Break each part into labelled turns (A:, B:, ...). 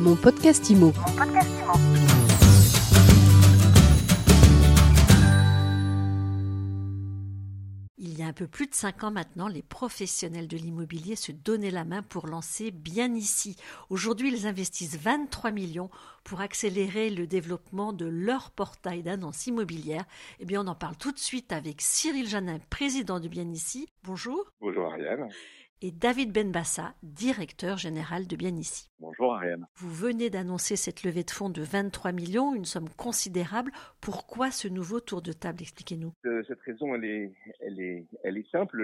A: Mon podcast IMO.
B: Il y a un peu plus de 5 ans maintenant, les professionnels de l'immobilier se donnaient la main pour lancer bien ici. Aujourd'hui, ils investissent 23 millions pour accélérer le développement de leur portail d'annonces immobilières. Eh bien, on en parle tout de suite avec Cyril Janin, président de Bien ici. Bonjour.
C: Bonjour Ariane.
B: Et David Benbassa, directeur général de Bien ici.
C: Bonjour Ariane.
B: Vous venez d'annoncer cette levée de fonds de 23 millions, une somme considérable. Pourquoi ce nouveau tour de table Expliquez-nous?
C: Euh, cette raison, elle est, elle est, elle est simple.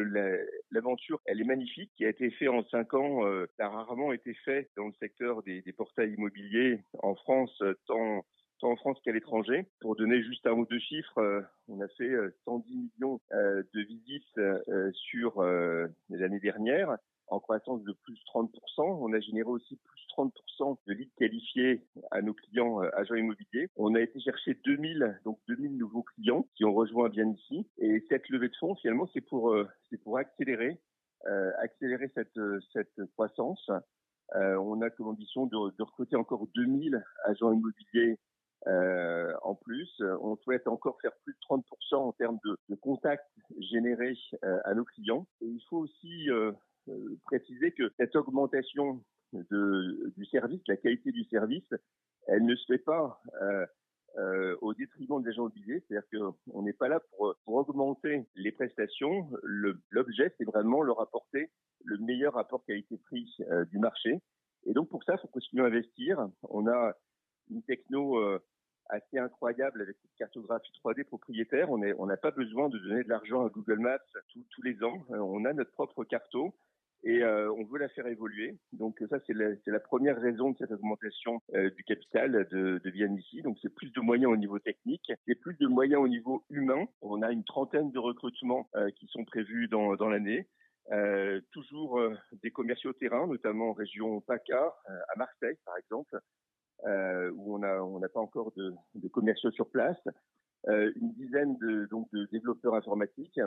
C: L'aventure, elle est magnifique. Qui a été fait en cinq ans, euh, a rarement été fait dans le secteur des, des portails immobiliers en France, tant tant en France qu'à l'étranger. Pour donner juste un ou deux chiffres, euh, on a fait 110 euh, millions euh, de visites sur l'année dernière, en croissance de plus 30%. On a généré aussi plus 30% de leads qualifiés à nos clients agents immobiliers. On a été chercher 2000, donc 2000 nouveaux clients qui ont rejoint bien ici. Et cette levée de fonds, finalement, c'est pour, c'est pour accélérer, accélérer cette, cette croissance. on a comme ambition de, de recruter encore 2000 agents immobiliers euh, en plus, on souhaite encore faire plus de 30% en termes de, de contacts générés euh, à nos clients. Et il faut aussi euh, euh, préciser que cette augmentation du service, la qualité du service, elle ne se fait pas euh, au détriment des agents immobiliers. C'est-à-dire qu'on n'est pas là pour, pour, augmenter les prestations. L'objet, c'est vraiment leur apporter le meilleur rapport qualité-prix du marché. Et donc pour ça, il faut continuer à investir. On a une techno assez incroyable avec cette cartographie 3D propriétaire. On n'a on pas besoin de donner de l'argent à Google Maps tous les ans. Euh, on a notre propre carto et euh, on veut la faire évoluer. Donc ça, c'est la, la, première raison de cette augmentation euh, du capital de, de ici. Donc c'est plus de moyens au niveau technique, c'est plus de moyens au niveau humain. On a une trentaine de recrutements qui sont prévus dans, dans l'année. toujours des commerciaux terrain, notamment en région PACA, à Marseille par exemple, euh, où on n'a on pas encore de, de, commerciaux sur place, euh, une dizaine de, donc, de développeurs informatiques,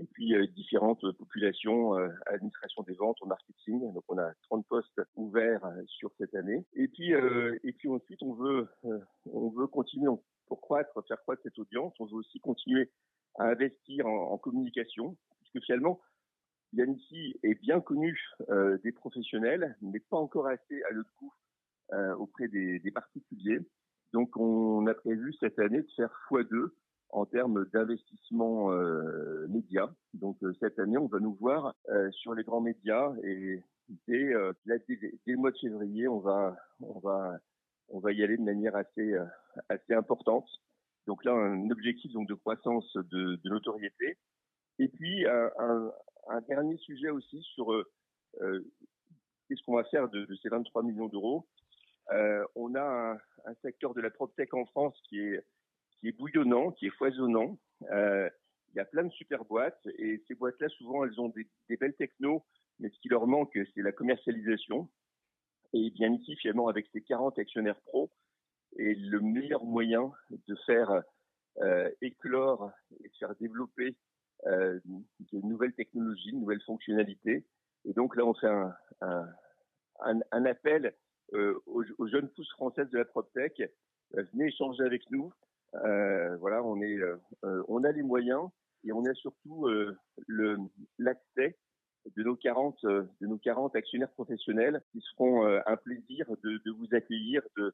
C: et puis euh, différentes populations, euh, administration des ventes, marketing. Donc on a 30 postes ouverts euh, sur cette année. Et puis euh, et puis ensuite on veut on veut continuer pour croître, faire croître cette audience. On veut aussi continuer à investir en, en communication, puisque finalement Yannissi est bien connu des professionnels, mais pas encore assez à notre goût auprès des, des, particuliers. Donc on a prévu cette année de faire x2 en termes d'investissement euh, médias. Donc euh, cette année, on va nous voir euh, sur les grands médias et dès, euh, dès, le mois de février, on va, on va, on va y aller de manière assez, assez importante. Donc là, un objectif donc de croissance de, de notoriété. Et puis un, un, un, dernier sujet aussi sur qu'est-ce qu'on va faire de, de, ces 23 millions d'euros. Euh, on a un, un, secteur de la PropTech en France qui est, qui est bouillonnant, qui est foisonnant. Euh, il y a plein de super boîtes et ces boîtes-là, souvent, elles ont des, des, belles technos, mais ce qui leur manque, c'est la commercialisation. Et bien ici, finalement, avec ces 40 actionnaires pro, et le meilleur moyen de faire euh, éclore et de faire développer euh, de nouvelles technologies, de nouvelles fonctionnalités. Et donc là, on fait un, un, un, un appel aux, aux, jeunes pousses françaises de la PropTech. Euh, venez échanger avec nous. Euh, voilà, on est, on a les moyens et on a surtout le l'accès de nos 40 de nos 40 actionnaires professionnels qui seront un plaisir de, de vous accueillir, de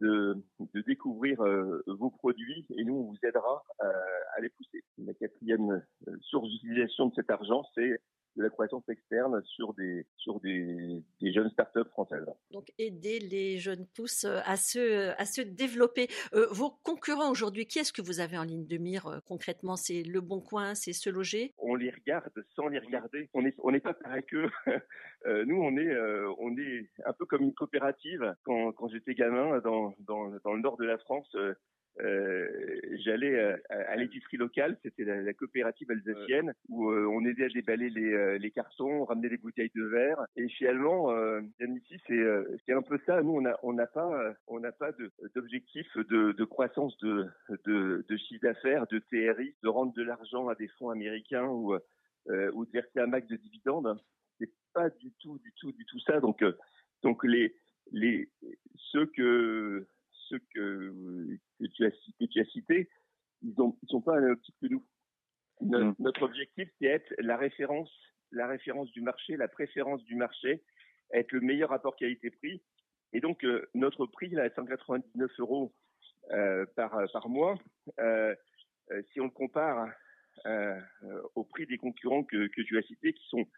C: de, de découvrir vos produits et nous on vous aidera à les pousser. La quatrième source d'utilisation de cet argent, c'est de la croissance externe sur des, sur des, des jeunes startups françaises.
B: Donc aider les jeunes pousses euh, à se, à se développer. Euh, vos concurrents aujourd'hui, qui est-ce que vous avez en ligne de mire euh, concrètement? C'est Le Bon Coin, c'est Se Loger?
C: On les regarde sans les regarder. On n'est on est pas pareil qu'eux. nous, on est, euh, on est un peu comme une coopérative. Quand, quand j'étais gamin dans, dans, dans le nord de la France, j'allais à, à l'épicerie locale, c'était la, la, coopérative alsacienne, où euh, on aidait à déballer les, euh, les, cartons, on ramenait les bouteilles de verre. Et finalement, euh, ici, c'est c'est un peu ça. Nous, on n'a on n'a pas on n'a pas d'objectif de, de, croissance de, de, de chiffre d'affaires, de TRI, de rendre de l'argent à des fonds américains ou ou de verser un max de dividendes. C'est pas du tout, du tout, du tout ça. Donc donc les les, ceux que, que, tu, as, que tu as cités, ils ne ils sont pas à la même que nous. Notre, objectif, c'est être la référence, la référence du marché, la préférence du marché, être le meilleur rapport qualité-prix. Et donc, euh, notre prix, là, à 199 euros euh, par, par mois, euh, si on le compare au prix des concurrents que, que tu as cités, qui sont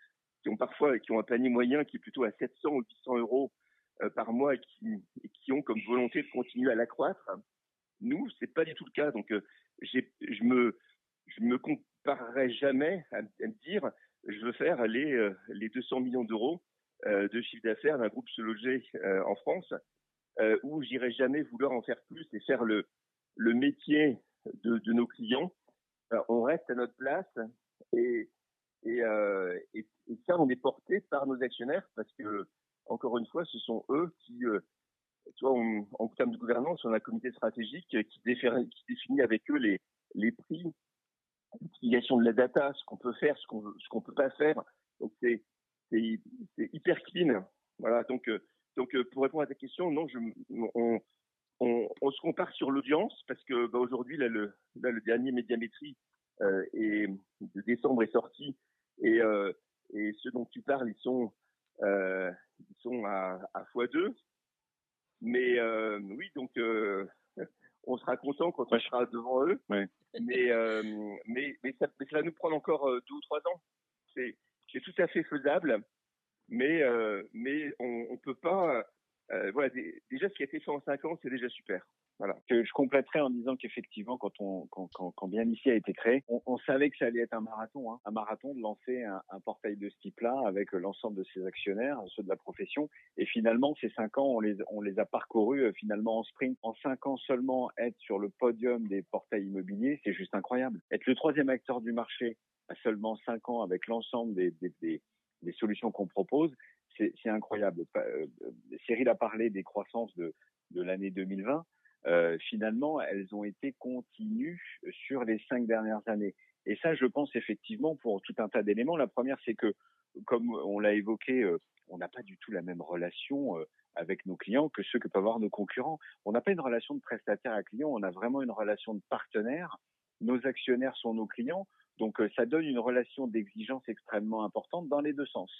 C: qui ont parfois qui ont un panier moyen qui est plutôt à 700 ou 800 euros par mois et qui, et qui ont comme volonté de continuer à l'accroître. Nous, c'est pas du tout le cas. Donc, je me je me comparerai jamais à, me dire je veux faire les les 200 millions d'euros de chiffre d'affaires d'un groupe se loger en France, euh, où j'irai jamais vouloir en faire plus et faire le le métier de, de nos clients. on reste à notre place et et, euh, et, et, ça, on est porté par nos actionnaires parce que, encore une fois, ce sont eux qui, euh, en termes de gouvernance, on a un comité stratégique qui, définit, avec eux les, les prix, l'utilisation de la data, ce qu'on peut faire, ce qu'on ce qu'on peut pas faire. Donc c'est hyper clean. Voilà. Donc euh, euh, pour répondre à ta question, non, on, se compare sur l'audience parce que bah, aujourd'hui là le dernier médiamétrie de décembre est sorti et ceux dont tu parles ils sont euh, ils sont à, à x2 mais euh, oui donc euh, on sera content quand on sera devant eux.
A: Ouais.
C: Mais, euh, mais, mais, ça, mais ça va nous prendre encore euh, deux ou trois ans. C'est, c'est tout à fait faisable, mais, euh, mais on ne peut pas. Euh, voilà, déjà, ce qui a été fait en cinq ans, c'est déjà super. Voilà.
A: Je, compléterai en disant qu'effectivement, quand, bien ici a été créé, on, savait que ça allait être un marathon, hein, un marathon de lancer un, portail de ce type-là avec l'ensemble de ses actionnaires, ceux de la profession. Et finalement, ces cinq ans, on les, a parcourus euh, finalement en sprint. En cinq ans seulement, être sur le podium des portails immobiliers, c'est juste incroyable. Être le troisième acteur du marché à seulement cinq ans avec l'ensemble des, solutions qu'on propose, c'est incroyable. Euh, Cyril a parlé des croissances de l'année 2020 euh, finalement, elles ont été continues sur les cinq dernières années. Et ça, je pense effectivement pour tout un tas d'éléments. La première, c'est que, comme on l'a évoqué, euh, on n'a pas du tout la même relation euh, avec nos clients que ceux que peuvent avoir nos concurrents. On n'a pas une relation de prestataire à client, on a vraiment une relation de partenaire. Nos actionnaires sont nos clients. Donc ça donne une relation d'exigence extrêmement importante dans les deux sens.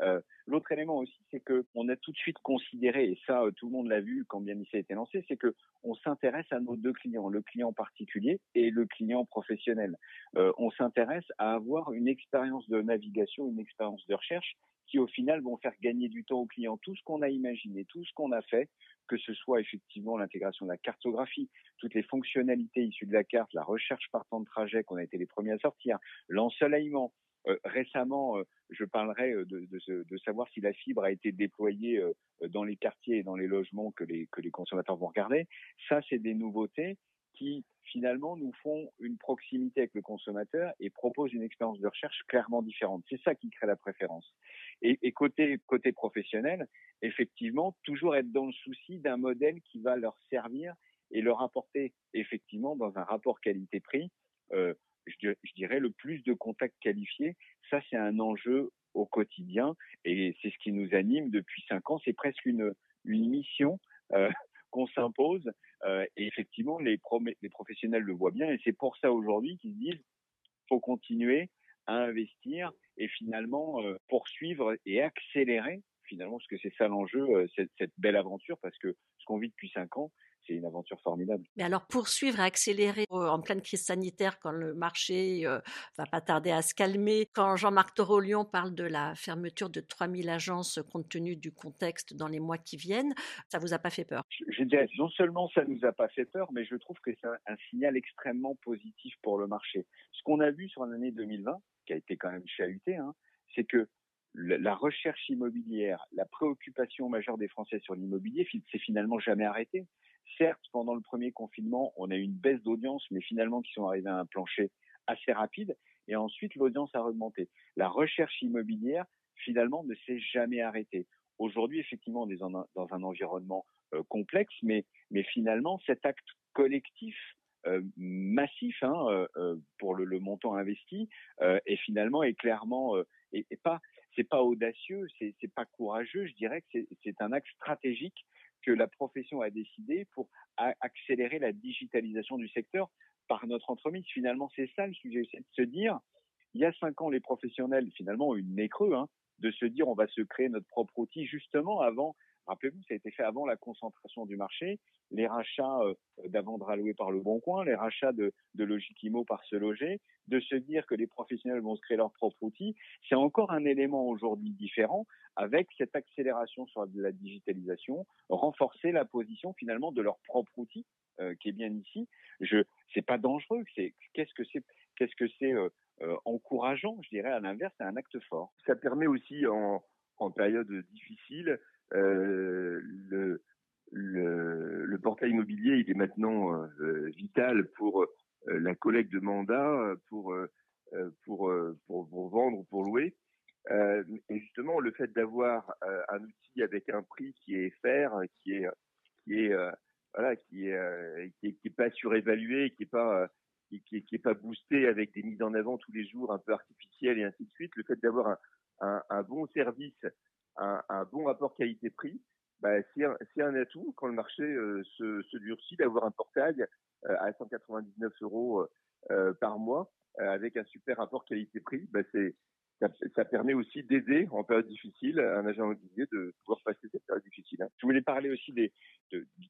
A: Euh, L'autre élément aussi, c'est que on a tout de suite considéré, et ça tout le monde l'a vu quand bien a été lancé, c'est que on s'intéresse à nos deux clients, le client particulier et le client professionnel. Euh, on s'intéresse à avoir une expérience de navigation, une expérience de recherche qui au final vont faire gagner du temps aux clients. Tout ce qu'on a imaginé, tout ce qu'on a fait, que ce soit effectivement l'intégration de la cartographie, toutes les fonctionnalités issues de la carte, la recherche par temps de trajet qu'on a été les premiers à sortir, l'ensoleillement, euh, récemment, euh, je parlerai euh, de, de, de, savoir si la fibre a été déployée dans les quartiers et dans les logements que les, que les consommateurs vont regarder. Ça, c'est des nouveautés qui finalement nous font une proximité avec le consommateur et proposent une expérience de recherche clairement différente. C'est ça qui crée la préférence. Et, et, côté côté professionnel, effectivement, toujours être dans le souci d'un modèle qui va leur servir et leur apporter effectivement dans un rapport qualité-prix euh, je, dirais, le plus de contacts qualifiés. Ça, c'est un enjeu au quotidien et c'est ce qui nous anime depuis cinq ans. C'est presque une, mission euh, qu'on s'impose euh, et effectivement, les, professionnels le voient bien et c'est pour ça aujourd'hui qu'ils se disent faut continuer à investir et finalement euh, poursuivre et accélérer finalement, parce que c'est ça l'enjeu, cette belle aventure, parce que ce qu'on vit depuis cinq ans, c'est une aventure formidable.
B: Mais alors poursuivre, accélérer euh, en pleine crise sanitaire quand le marché euh, va pas tarder à se calmer, quand Jean-Marc Torolion parle de la fermeture de 3000 agences compte tenu du contexte dans les mois qui viennent, ça vous a pas fait peur?
A: Je, je dirais non seulement ça nous a pas fait peur, mais je trouve que c'est un, un signal extrêmement positif pour le marché. Ce qu'on a vu sur l'année 2020, qui a été quand même chahuté, hein, c'est que la recherche immobilière, la préoccupation majeure des Français sur l'immobilier s'est finalement jamais arrêtée. Certes, pendant le premier confinement, on a eu une baisse d'audience, mais finalement qui sont arrivés à un plancher assez rapide. Et ensuite, l'audience a augmenté. La recherche immobilière, finalement, ne s'est jamais arrêtée. Aujourd'hui, effectivement, on est dans un, environnement euh, complexe, mais, finalement, cet acte collectif euh, massif hein, euh, pour le, montant investi et finalement est clairement et, et pas c'est pas audacieux, c'est pas courageux, je dirais que c'est un axe stratégique que la profession a décidé pour accélérer la digitalisation du secteur par notre entreprise. Finalement, c'est ça le sujet, c'est de se dire Il y a cinq ans, les professionnels, finalement, ont eu une nez creux, hein, de se dire on va se créer notre propre outil justement avant Rappelez-vous, ça a été fait avant la concentration du marché, les rachats euh, d'Avandra loué par le Bon Coin, les rachats de, de par Se Loger, de se dire que les professionnels vont se créer leur propre outil, c'est encore un élément aujourd'hui différent avec cette accélération sur la digitalisation, renforcer la position finalement de leur propre outil euh, qui est bien ici. Je, c'est pas dangereux, qu'est-ce que c'est, euh, encourageant, je dirais à l'inverse, c'est un acte fort.
C: Ça permet aussi en, période difficile le, le, portail immobilier, il est maintenant euh, vital pour euh, la collecte de mandats, pour, pour, pour, pour vendre ou pour louer. Euh, et justement, le fait d'avoir euh, un outil avec un prix qui est fair, qui est qui est euh, voilà, qui est, qui est, qui est pas surévalué, qui est pas qui, qui, qui, est pas boosté avec des mises en avant tous les jours un peu artificielles et ainsi de suite. Le fait d'avoir un, un, bon service un, bon rapport qualité-prix, bah, c'est un, atout quand le marché euh, se, durcit d'avoir un portail euh, à 199 euros euh, par mois avec un super rapport qualité-prix. Bah, ça, permet aussi d'aider en période difficile un agent immobilier de pouvoir passer cette période difficile. Hein.
A: Voulais parler aussi de,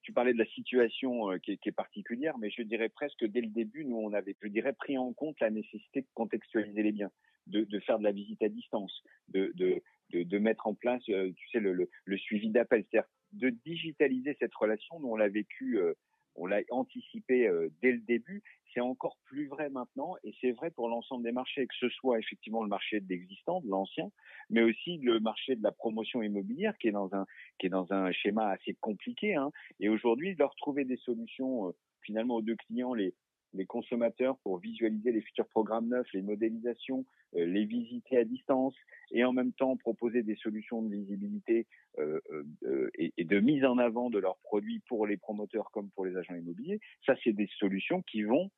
A: tu parlais de la situation qui est, qui, est, particulière, mais je dirais presque dès le début, nous on avait, je dirais, pris en compte la nécessité de contextualiser les biens, de, de faire de la visite à distance, de, de, de, de mettre en place, euh, tu sais, le, le, suivi d'appel, c'est-à-dire de digitaliser cette relation. Nous, on l'a vécu, euh, on l'a anticipé euh, dès le début. C'est encore plus vrai maintenant, et c'est vrai pour l'ensemble des marchés, que ce soit effectivement le marché de l'existant, de l'ancien, mais aussi le marché de la promotion immobilière, qui est dans un qui est dans un schéma assez compliqué. Hein. Et aujourd'hui, leur trouver des solutions finalement aux deux clients, les les consommateurs pour visualiser les futurs programmes neufs, les modélisations, euh, les visiter à distance et en même temps proposer des solutions de visibilité euh, euh, et, de mise en avant de leurs produits pour les promoteurs comme pour les agents immobiliers. Ça, c'est des solutions qui vont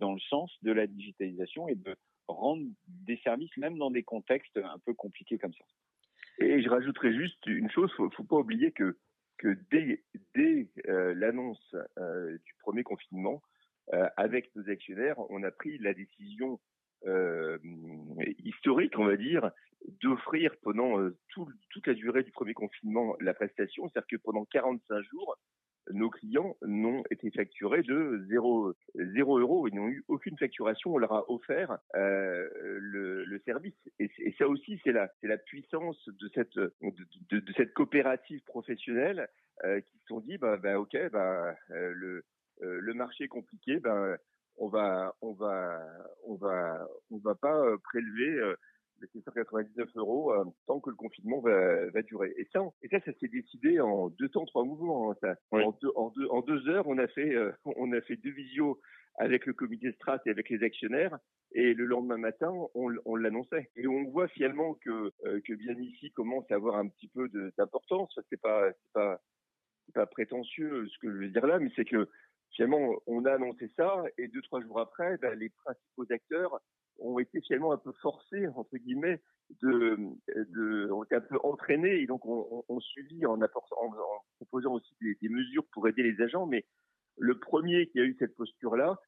A: dans le sens de la digitalisation et de rendre des services même dans des contextes un peu compliqués comme ça.
C: Et je rajouterais juste une chose, faut, faut pas oublier que dès, l'annonce du premier confinement, avec nos actionnaires, on a pris la décision euh, historique, on va dire, d'offrir pendant euh, tout, toute la durée du premier confinement la prestation, c'est-à-dire que pendant 45 jours, nos clients n'ont été facturés de 0, 0 euros. Ils n'ont eu aucune facturation. On leur a offert euh, le, service. Et, ça aussi, c'est la, puissance de cette, coopérative professionnelle euh, qui se sont dit, bah, bah ok, bah, euh, le, euh, le marché est compliqué, ben on va on va on va on va pas euh, prélever euh, les 699 euros tant que le confinement va, va durer. Et ça, et ça, ça s'est décidé en deux temps, trois mouvements. Hein, ça. Oui. En, deux, en, deux, en deux heures, on a fait on a fait deux visios avec le comité strat et avec les actionnaires. Et le lendemain matin, on, on l'annonçait. Et on voit finalement que que bien ici commence à avoir un petit peu d'importance. C'est pas c'est pas c'est pas prétentieux ce que je veux dire là, mais c'est que finalement, on a annoncé ça et deux, trois jours après, ben, les principaux acteurs ont été finalement un peu forcés, entre guillemets, de, de ont été un peu entraînés et donc on, on, on suivi en, en, en proposant aussi des, des, mesures pour aider les agents. Mais le premier qui a eu cette posture-là,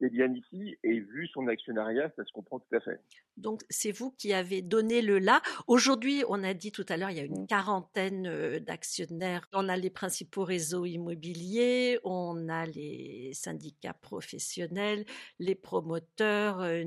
C: c'est bien ici et vu son actionnariat, ça se comprend tout à fait.
B: Donc c'est vous qui avez donné le là. Aujourd'hui, on a dit tout à l'heure, il y a une mmh. quarantaine euh, d'actionnaires. On a les principaux réseaux immobiliers, on a les syndicats professionnels, les promoteurs, euh,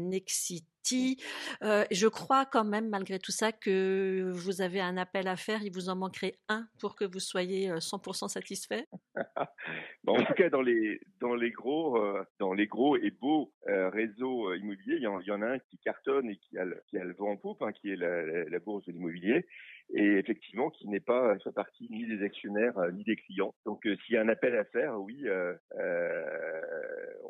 B: Nexity euh, je crois quand même, malgré tout ça, que vous avez un appel à faire. Il vous en manquerait un pour que vous soyez 100% satisfait.
C: bon, en tout cas, dans les dans les gros euh, dans les gros et beaux euh, réseaux immobiliers, il y, en, il y, en, a un qui cartonne et qui a le, qui a le vent en poupe, hein, qui est la, la, la bourse de l'immobilier et effectivement qui n'est pas fait partie ni des actionnaires euh, ni des clients. Donc euh, s'il y a un appel à faire, oui, euh,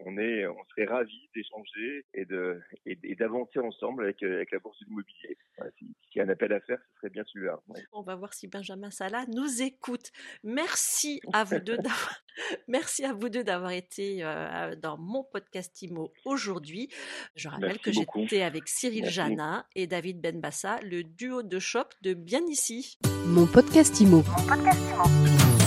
C: on est, on serait ravis d'échanger et de et, d'avancer ensemble avec avec la bourse de l'immobilier. Voilà, S'il si y a un appel à faire, ce serait bien celui-là.
B: Ouais. On va voir si Benjamin Salah nous écoute. Merci à vous deux d'avoir, merci à vous deux d'avoir été euh, dans mon podcast IMO aujourd'hui. Je rappelle merci que j'étais avec Cyril merci. Janin et David Benbassa, le duo de shop de Bien ici.
D: Mon podcast IMO. Mon podcast IMO.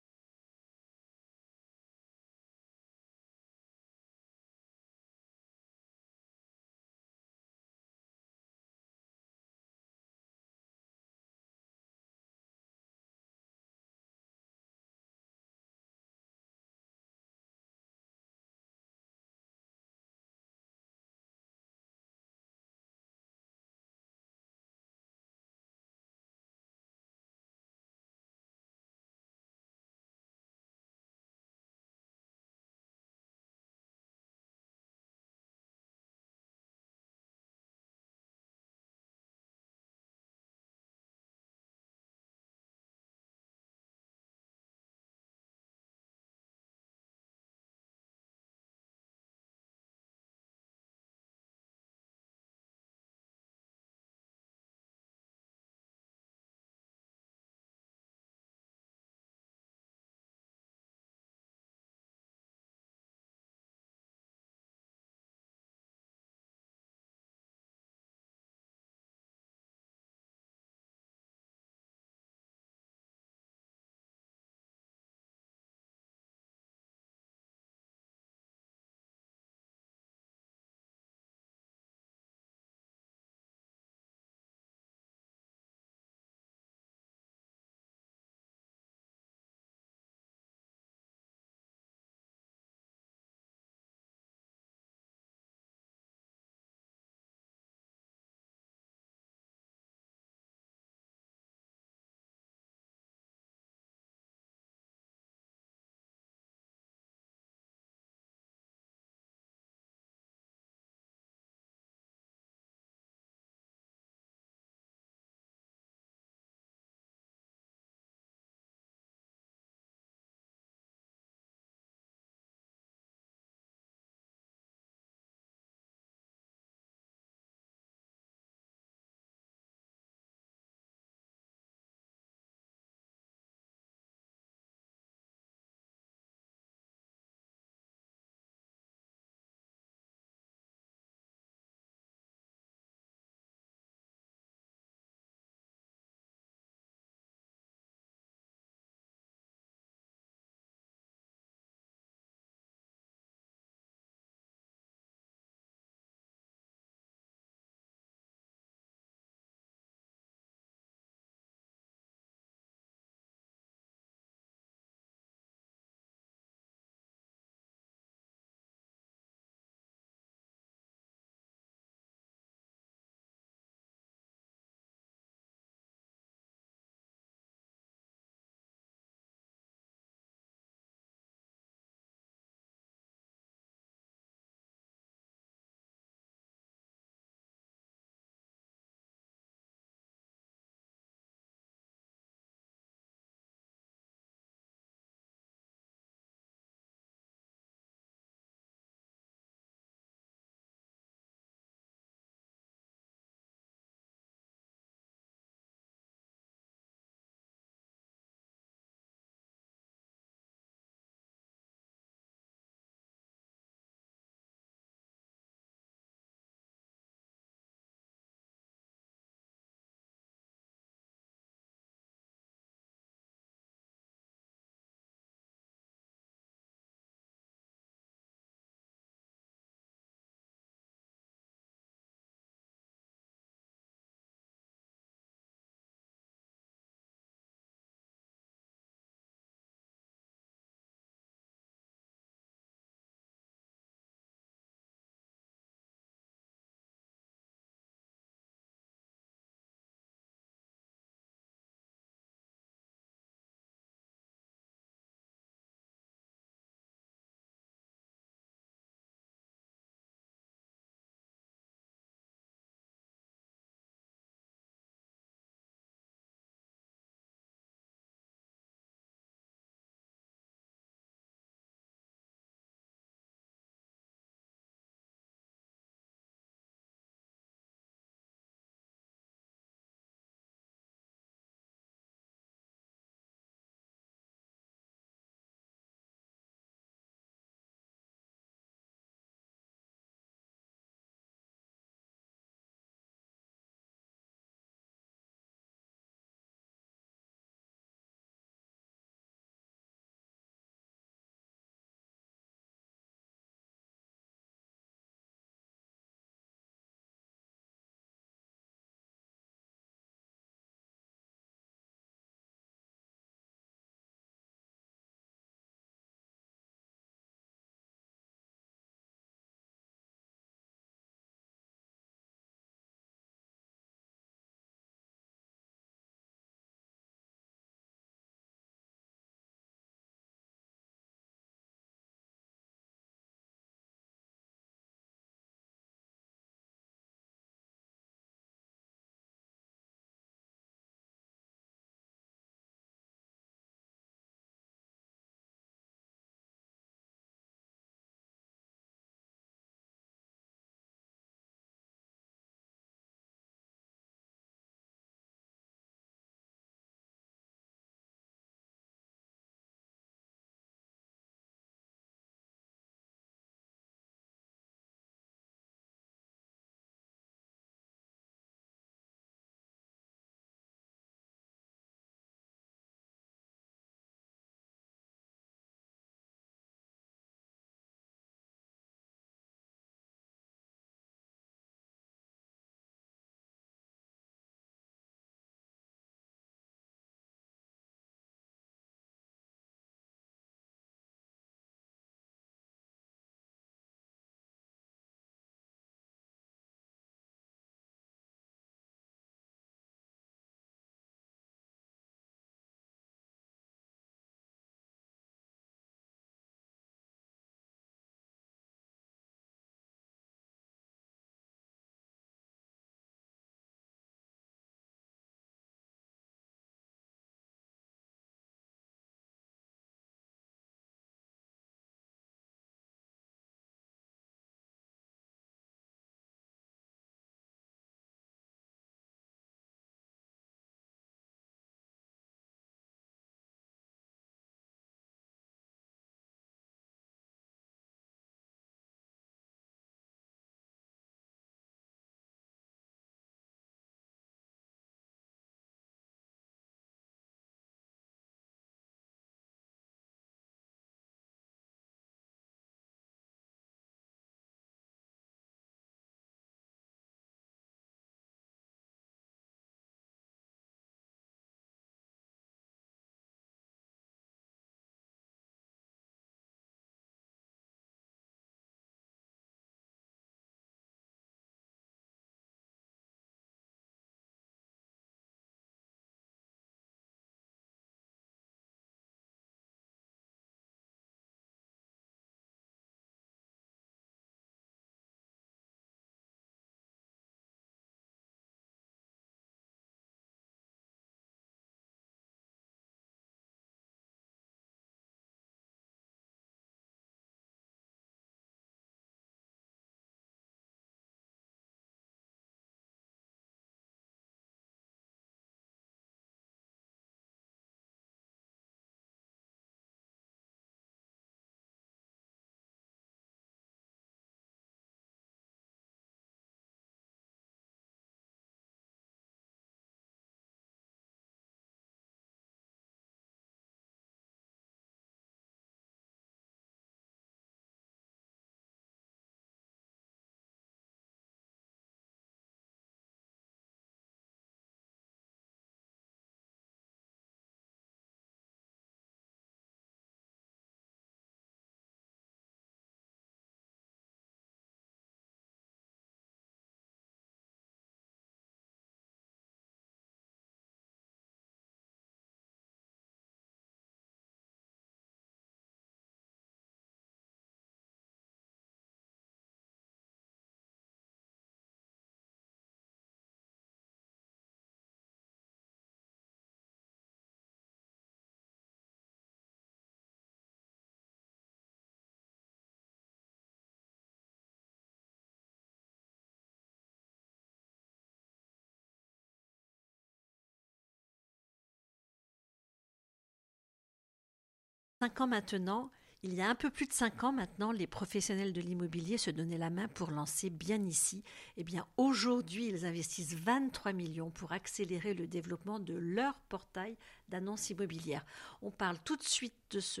B: Cinq ans maintenant, il y a un peu plus de cinq ans maintenant, les professionnels de l'immobilier se donnaient la main pour lancer bien ici. Eh bien, aujourd'hui, ils investissent 23 millions pour accélérer le développement de leur portail d'annonces immobilières. On parle tout de suite de ce.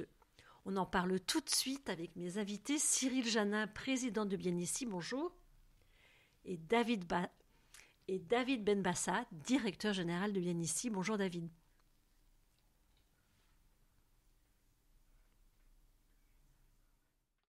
B: On en parle tout de suite avec mes invités Cyril Janin, président de Bien ici, bonjour, et David, Benbassa, directeur général de Bien ici. Bonjour David.